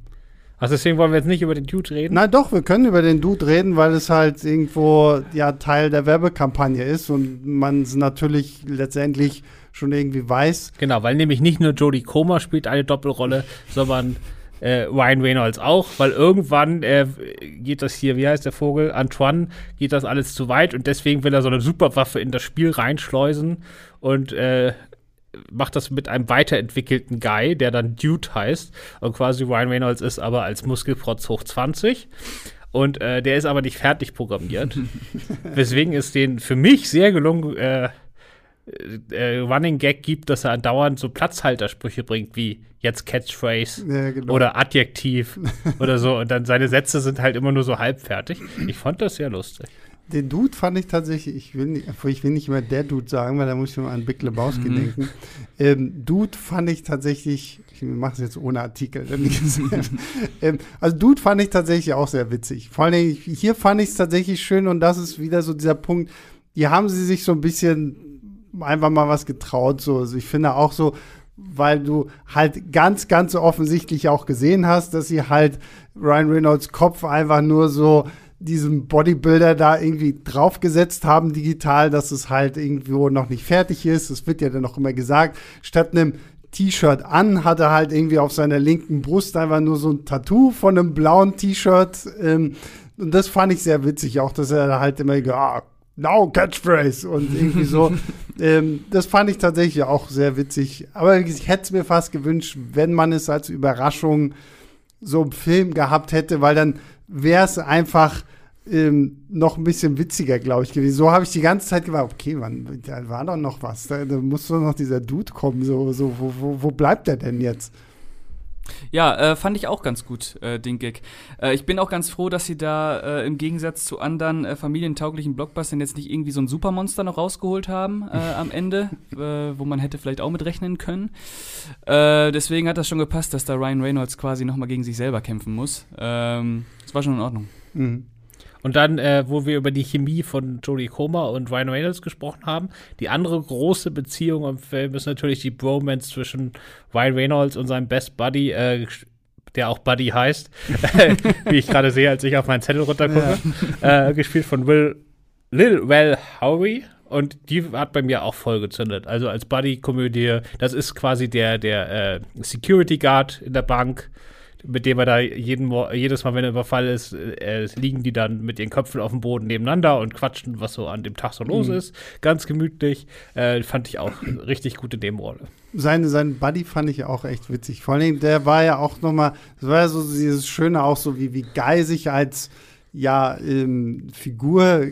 Also deswegen wollen wir jetzt nicht über den Dude reden. Na doch, wir können über den Dude reden, weil es halt irgendwo ja Teil der Werbekampagne ist und man es natürlich letztendlich schon irgendwie weiß. Genau, weil nämlich nicht nur Jodie Comer spielt eine Doppelrolle, sondern äh, Ryan Reynolds auch, weil irgendwann äh, geht das hier, wie heißt der Vogel, Antoine, geht das alles zu weit und deswegen will er so eine Superwaffe in das Spiel reinschleusen und äh, macht das mit einem weiterentwickelten Guy, der dann Dude heißt und quasi Ryan Reynolds ist aber als Muskelprotz hoch 20 und äh, der ist aber nicht fertig programmiert. Weswegen es den für mich sehr gelungen äh, äh, Running Gag gibt, dass er andauernd so Platzhaltersprüche bringt, wie jetzt Catchphrase Ja, genau. oder Adjektiv oder so. Und dann seine Sätze sind halt immer nur so halbfertig. Ich fand das sehr lustig. Den Dude fand ich tatsächlich, ich will nicht, ich will nicht immer der Dude sagen, weil da muss ich immer an Big Lebowski Mhm. denken. Ähm, Dude fand ich tatsächlich, ich mache es jetzt ohne Artikel. ähm, also Dude fand ich tatsächlich auch sehr witzig. Vor allen Dingen, hier fand ich es tatsächlich schön und das ist wieder so dieser Punkt, hier haben sie sich so ein bisschen einfach mal was getraut. So. Also ich finde auch so, weil du halt ganz, ganz offensichtlich auch gesehen hast, dass sie halt Ryan Reynolds Kopf einfach nur so diesem Bodybuilder da irgendwie draufgesetzt haben digital, dass es halt irgendwo noch nicht fertig ist. Es wird ja dann noch immer gesagt, statt einem T-Shirt an, hat er halt irgendwie auf seiner linken Brust einfach nur so ein Tattoo von einem blauen T-Shirt. Ähm, und das fand ich sehr witzig, auch dass er halt immer ah, now Catchphrase und irgendwie so. ähm, das fand ich tatsächlich auch sehr witzig. Aber ich hätte es mir fast gewünscht, wenn man es als Überraschung so im Film gehabt hätte, weil dann wäre es einfach ähm, noch ein bisschen witziger, glaube ich, gewesen. So habe ich die ganze Zeit gewartet, okay, wann, da war doch noch was. Da, da muss doch noch dieser Dude kommen. So, so, wo, wo, wo bleibt der denn jetzt? Ja, äh, fand ich auch ganz gut, äh, den Gag. Äh, ich bin auch ganz froh, dass sie da äh, im Gegensatz zu anderen äh, familientauglichen Blockbustern jetzt nicht irgendwie so ein Supermonster noch rausgeholt haben äh, am Ende, wo man hätte vielleicht auch mit rechnen können. Deswegen hat das schon gepasst, dass da Ryan Reynolds quasi nochmal gegen sich selber kämpfen muss. Ähm, das war schon in Ordnung. Mhm. Und dann, äh, wo wir über die Chemie von Jodie Comer und Ryan Reynolds gesprochen haben, die andere große Beziehung im Film ist natürlich die Bromance zwischen Ryan Reynolds und seinem Best Buddy, äh, der auch Buddy heißt, wie ich gerade sehe, als ich auf meinen Zettel runtergucke, ja. äh, gespielt von Will Lil Well Howery. Und die hat bei mir auch voll gezündet. Also als Buddy-Komödie, das ist quasi der, der äh, Security Guard in der Bank, mit dem er da jeden, jedes Mal, wenn er Überfall ist, äh, liegen die dann mit ihren Köpfen auf dem Boden nebeneinander und quatschen, was so an dem Tag so los mhm. ist. Ganz gemütlich. Äh, fand ich auch richtig gut in dem Rolle. Seine, sein Buddy fand ich auch echt witzig. Vor allem, der war ja auch noch mal, das war ja so dieses Schöne auch so, wie, wie Guy sich als ja, ähm, Figur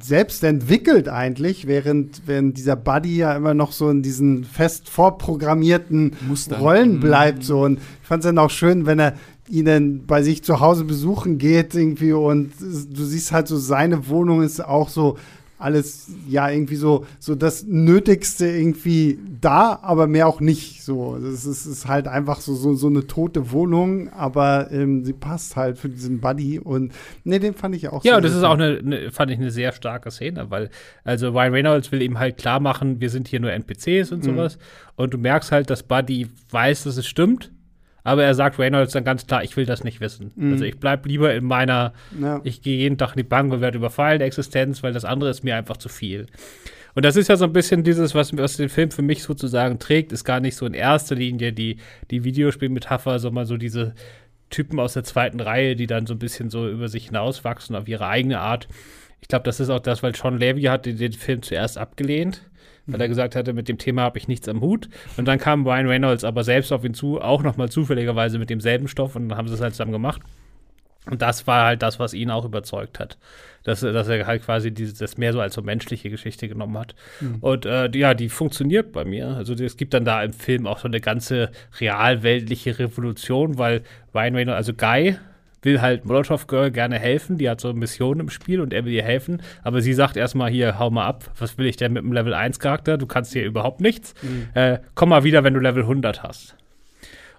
selbst entwickelt eigentlich, während, während dieser Buddy ja immer noch so in diesen fest vorprogrammierten Muster. Rollen mhm. bleibt. So. Und ich fand es dann auch schön, wenn er ihn dann bei sich zu Hause besuchen geht irgendwie und du siehst halt so, seine Wohnung ist auch so alles ja irgendwie so so das Nötigste irgendwie da, aber mehr auch nicht. So, das ist, ist halt einfach so, so so eine tote Wohnung, aber ähm, sie passt halt für diesen Buddy und ne, den fand ich auch. Ja, das ist auch eine, eine, fand ich eine sehr starke Szene, weil also Ryan Reynolds will ihm halt klar machen, wir sind hier nur NPCs und mhm. sowas und du merkst halt, dass Buddy weiß, dass es stimmt aber er sagt Reynolds dann ganz klar, ich will das nicht wissen. Mhm. Also ich bleibe lieber in meiner, ja. ich gehe jeden Tag in die Bank und werde überfallen, Existenz, weil das andere ist mir einfach zu viel. Und das ist ja so ein bisschen dieses, was, was den Film für mich sozusagen trägt, ist gar nicht so in erster Linie die, die Videospielmetapher, sondern so diese Typen aus der zweiten Reihe, die dann so ein bisschen so über sich hinauswachsen auf ihre eigene Art. Ich glaube, das ist auch das, weil Sean Levy hat den, den Film zuerst abgelehnt weil er gesagt hatte, mit dem Thema habe ich nichts am Hut. Und dann kam Ryan Reynolds aber selbst auf ihn zu, auch nochmal zufälligerweise mit demselben Stoff und dann haben sie es halt zusammen gemacht. Und das war halt das, was ihn auch überzeugt hat. Dass, dass er halt quasi dieses, das mehr so als so menschliche Geschichte genommen hat. Mhm. Und äh, ja, die funktioniert bei mir. Also es gibt dann da im Film auch so eine ganze realweltliche Revolution, weil Ryan Reynolds, also Guy, will halt Molotov Girl gerne helfen. Die hat so eine Mission im Spiel und er will ihr helfen. Aber sie sagt erstmal hier, hau mal ab. Was will ich denn mit einem Level 1 Charakter? Du kannst hier überhaupt nichts. Mhm. Äh, komm mal wieder, wenn du Level 100 hast.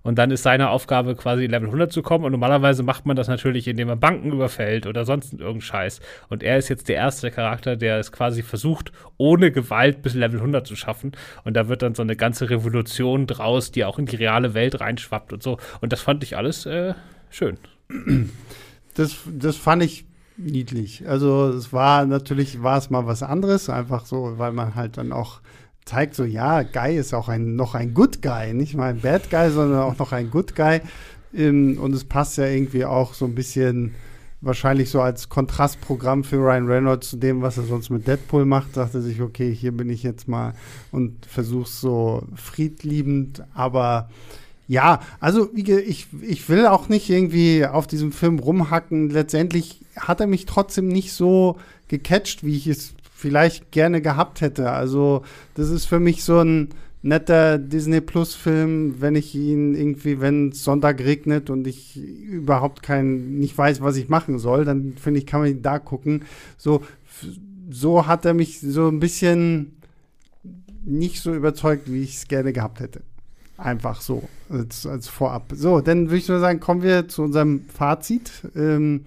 Und dann ist seine Aufgabe quasi Level 100 zu kommen. Und normalerweise macht man das natürlich, indem man Banken überfällt oder sonst irgendeinen Scheiß. Und er ist jetzt der erste Charakter, der es quasi versucht, ohne Gewalt bis Level 100 zu schaffen. Und da wird dann so eine ganze Revolution draus, die auch in die reale Welt reinschwappt und so. Und das fand ich alles äh, schön. Das, das fand ich niedlich. Also es war natürlich, war es mal was anderes, einfach so, weil man halt dann auch zeigt, so ja, Guy ist auch ein, noch ein Good Guy, nicht mal ein Bad Guy, sondern auch noch ein Good Guy. Ähm, und es passt ja irgendwie auch so ein bisschen wahrscheinlich so als Kontrastprogramm für Ryan Reynolds zu dem, was er sonst mit Deadpool macht, dachte sich, okay, hier bin ich jetzt mal und versuch's so friedliebend, aber ja, also ich, ich will auch nicht irgendwie auf diesem Film rumhacken. Letztendlich hat er mich trotzdem nicht so gecatcht, wie ich es vielleicht gerne gehabt hätte. Also das ist für mich so ein netter Disney Plus Film, wenn ich ihn irgendwie, wenn es Sonntag regnet und ich überhaupt kein, nicht weiß, was ich machen soll, dann finde ich, kann man ihn da gucken. So, so hat er mich so ein bisschen nicht so überzeugt, wie ich es gerne gehabt hätte. Einfach so, als, als vorab. So, dann würde ich nur sagen, kommen wir zu unserem Fazit. Ähm,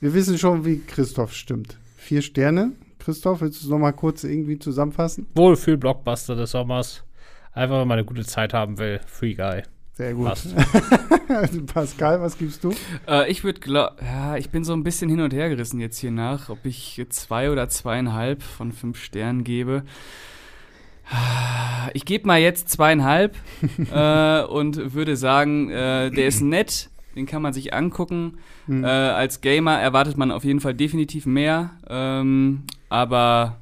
wir wissen schon, wie Christoph stimmt. Vier Sterne. Christoph, willst du es nochmal kurz irgendwie zusammenfassen? Wohlfühl-Blockbuster des Sommers. Einfach, wenn man eine gute Zeit haben will. Free Guy. Sehr gut. Pascal, was gibst du? Äh, ich würde, ja, ich bin so ein bisschen hin und her gerissen jetzt hier nach, ob ich zwei oder zweieinhalb von fünf Sternen gebe. Ich gebe mal jetzt zweieinhalb äh, und würde sagen, äh, der ist nett, den kann man sich angucken. Mhm. Äh, als Gamer erwartet man auf jeden Fall definitiv mehr, ähm, aber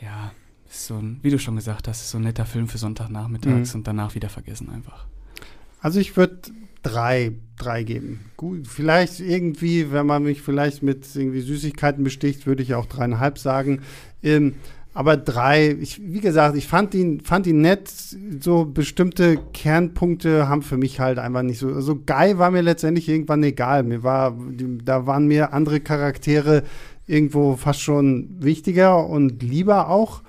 ja, ist so ein, wie du schon gesagt hast, ist so ein netter Film für Sonntagnachmittags mhm. und danach wieder vergessen einfach. Also ich würde drei, drei geben. Gut, vielleicht irgendwie, wenn man mich vielleicht mit irgendwie Süßigkeiten besticht, würde ich auch dreieinhalb sagen. Ähm, aber drei, ich, wie gesagt, ich fand ihn, fand ihn nett. So bestimmte Kernpunkte haben für mich halt einfach nicht so. Also Guy war mir letztendlich irgendwann egal. Mir war, da waren mir andere Charaktere irgendwo fast schon wichtiger und lieber auch.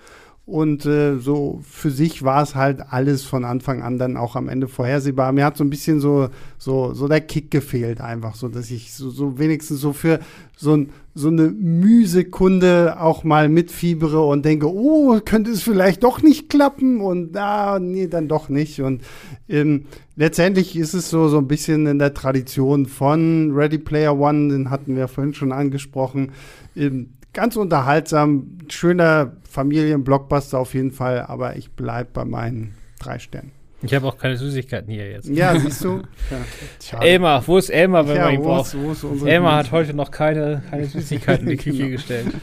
Und äh, so für sich war es halt alles von Anfang an dann auch am Ende vorhersehbar. Mir hat so ein bisschen so, so, so der Kick gefehlt, einfach so, dass ich so, so wenigstens so für so, so eine Mühsekunde auch mal mitfiebere und denke, oh, könnte es vielleicht doch nicht klappen und ah, nee, dann doch nicht. Und ähm, letztendlich ist es so, so ein bisschen in der Tradition von Ready Player One, den hatten wir vorhin schon angesprochen. Ähm, ganz unterhaltsam, schöner Familienblockbuster auf jeden Fall, aber ich bleibe bei meinen drei Sternen. Ich habe auch keine Süßigkeiten hier jetzt. Ja, siehst du? Ja, Elmar, wo ist Elmar, wenn ja, man ihn braucht? ist, ist Elmar hat heute noch keine, keine Süßigkeiten in die Küche Genau. gestellt.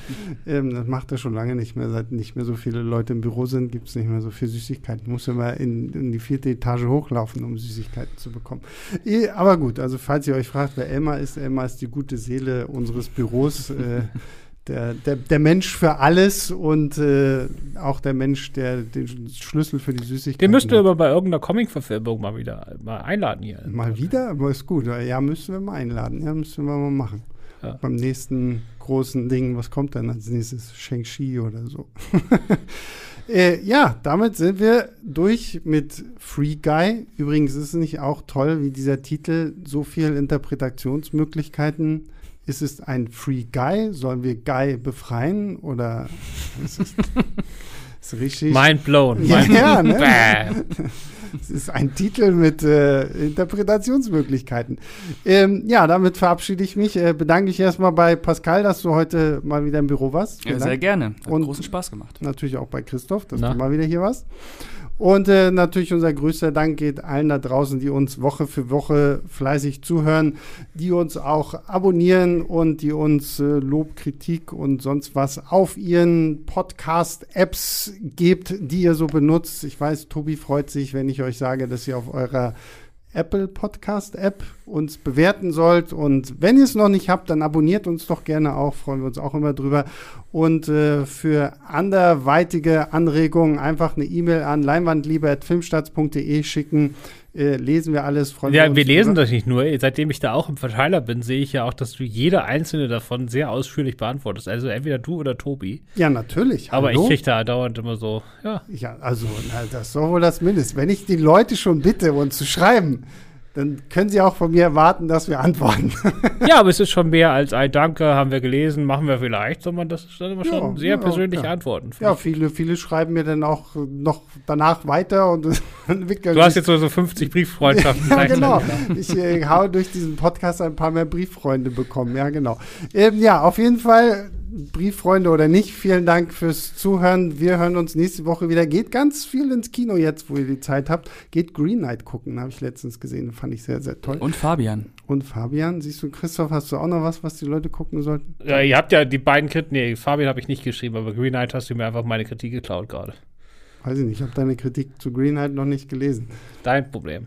Ähm, das macht er schon lange nicht mehr. Seit nicht mehr so viele Leute im Büro sind, gibt es nicht mehr so viel Süßigkeiten. Muss immer in, in die vierte Etage hochlaufen, um Süßigkeiten zu bekommen. Eh, Aber gut, also falls ihr euch fragt, wer Elmar ist, Elmar ist die gute Seele unseres Büros. Äh, der, der, der Mensch für alles und äh, auch der Mensch, der den Schlüssel für die Süßigkeiten Den müsst ihr hat. aber bei irgendeiner Comic-Verfilmung mal wieder mal einladen hier. Mal wieder, aber ist gut. Ja, müssen wir mal einladen. Ja, müssen wir mal machen. Ja. Beim nächsten großen Ding, was kommt dann als nächstes? Shang-Chi oder so. äh, ja, damit sind wir durch mit Free Guy. Übrigens ist es nicht auch toll, wie dieser Titel so viel Interpretationsmöglichkeiten. Ist es ein Free Guy? Sollen wir Guy befreien? Oder ist es ist richtig? Mind blown. Ja, Mind ja, ne? Bäh. Es ist ein Titel mit äh, Interpretationsmöglichkeiten. Ähm, ja, damit verabschiede ich mich. Äh, bedanke ich erstmal bei Pascal, dass du heute mal wieder im Büro warst. Ja, sehr gerne. Hat Und- großen Spaß gemacht. Natürlich auch bei Christoph, dass Na. du mal wieder hier warst. Und äh, natürlich unser größter Dank geht allen da draußen, die uns Woche für Woche fleißig zuhören, die uns auch abonnieren und die uns äh, Lob, Kritik und sonst was auf ihren Podcast-Apps gebt, die ihr so benutzt. Ich weiß, Tobi freut sich, wenn ich euch sage, dass ihr auf eurer Apple Podcast App uns bewerten sollt. Und wenn ihr es noch nicht habt, dann abonniert uns doch gerne auch, freuen wir uns auch immer drüber. Und äh, für anderweitige Anregungen einfach eine E-Mail an leinwandliebe.filmstarts.de schicken. Äh, lesen wir alles, freuen wir Ja, uns. wir lesen das nicht nur. Seitdem ich da auch im Verteiler bin, sehe ich ja auch, dass du jede einzelne davon sehr ausführlich beantwortest. Also entweder du oder Tobi. Ja, natürlich. Aber Hallo? ich kriege da dauernd immer so, ja. Ja, also, na, das ist doch wohl das Mindest. Wenn ich die Leute schon bitte, uns zu schreiben, dann können sie auch von mir erwarten, dass wir antworten. Ja, aber es ist schon mehr als ein Danke, haben wir gelesen, machen wir vielleicht, sondern das ist dann immer schon Ja, sehr ja, persönliche ja. Antworten. Ja, viele, viele schreiben mir dann auch noch danach weiter und entwickeln Du hast jetzt so, so 50 Brieffreundschaften. ja, genau. Ich äh, habe durch diesen Podcast ein paar mehr Brieffreunde bekommen. Ja, genau. Ähm, ja, auf jeden Fall, Brieffreunde oder nicht, vielen Dank fürs Zuhören. Wir hören uns nächste Woche wieder. Geht ganz viel ins Kino jetzt, wo ihr die Zeit habt. Geht Green Knight gucken, habe ich letztens gesehen. Fand ich sehr, sehr toll. Und Fabian. Und Fabian, siehst du, Christoph, hast du auch noch was, was die Leute gucken sollten? Ja, ihr habt ja die beiden Kritiken, nee, Fabian habe ich nicht geschrieben, aber Green Knight hast du mir einfach meine Kritik geklaut gerade. Weiß ich nicht, ich habe deine Kritik zu Green Knight noch nicht gelesen. Dein Problem.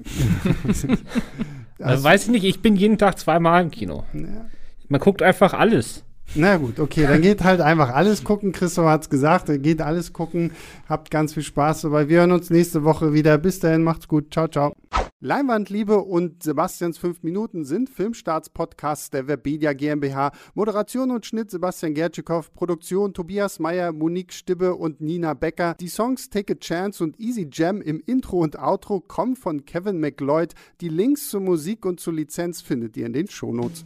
Also, weiß ich nicht, ich bin jeden Tag zweimal im Kino. Ja. Man guckt einfach alles. Na gut, okay, dann geht halt einfach alles gucken. Christoph hat es gesagt, geht alles gucken. Habt ganz viel Spaß dabei. Wir hören uns nächste Woche wieder. Bis dahin, macht's gut. Ciao, ciao. Leinwandliebe und Sebastians 5 Minuten sind Filmstarts-Podcasts der Webedia GmbH. Moderation und Schnitt Sebastian Gertschikow. Produktion Tobias Meyer, Monique Stibbe und Nina Becker. Die Songs Take a Chance und Easy Jam im Intro und Outro kommen von Kevin McLeod. Die Links zur Musik und zur Lizenz findet ihr in den Shownotes.